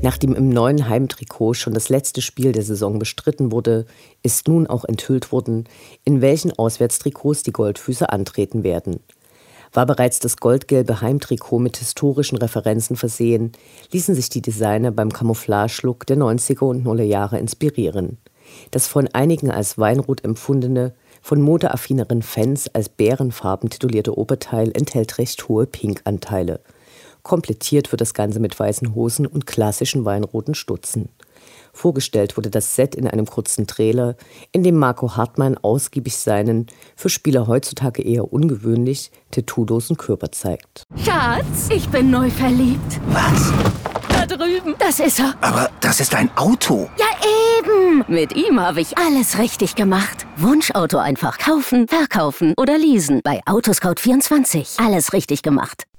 Nachdem im neuen Heimtrikot schon das letzte Spiel der Saison bestritten wurde, ist nun auch enthüllt worden, in welchen Auswärtstrikots die Goldfüße antreten werden. War bereits das goldgelbe Heimtrikot mit historischen Referenzen versehen, ließen sich die Designer beim Camouflage-Look der 90er und 0er Jahre inspirieren. Das von einigen als Weinrot empfundene, von modeaffineren Fans als bärenfarben titulierte Oberteil enthält recht hohe Pinkanteile – Komplettiert wird das Ganze mit weißen Hosen und klassischen weinroten Stutzen. Vorgestellt wurde das Set in einem kurzen Trailer, in dem Marco Hartmann ausgiebig seinen, für Spieler heutzutage eher ungewöhnlich, tattoolosen Körper zeigt. Schatz, ich bin neu verliebt. Was? Da drüben. Das ist er. Aber das ist ein Auto. Ja, eben. Mit ihm habe ich alles richtig gemacht. Wunschauto einfach kaufen, verkaufen oder leasen. Bei Autoscout24. Alles richtig gemacht.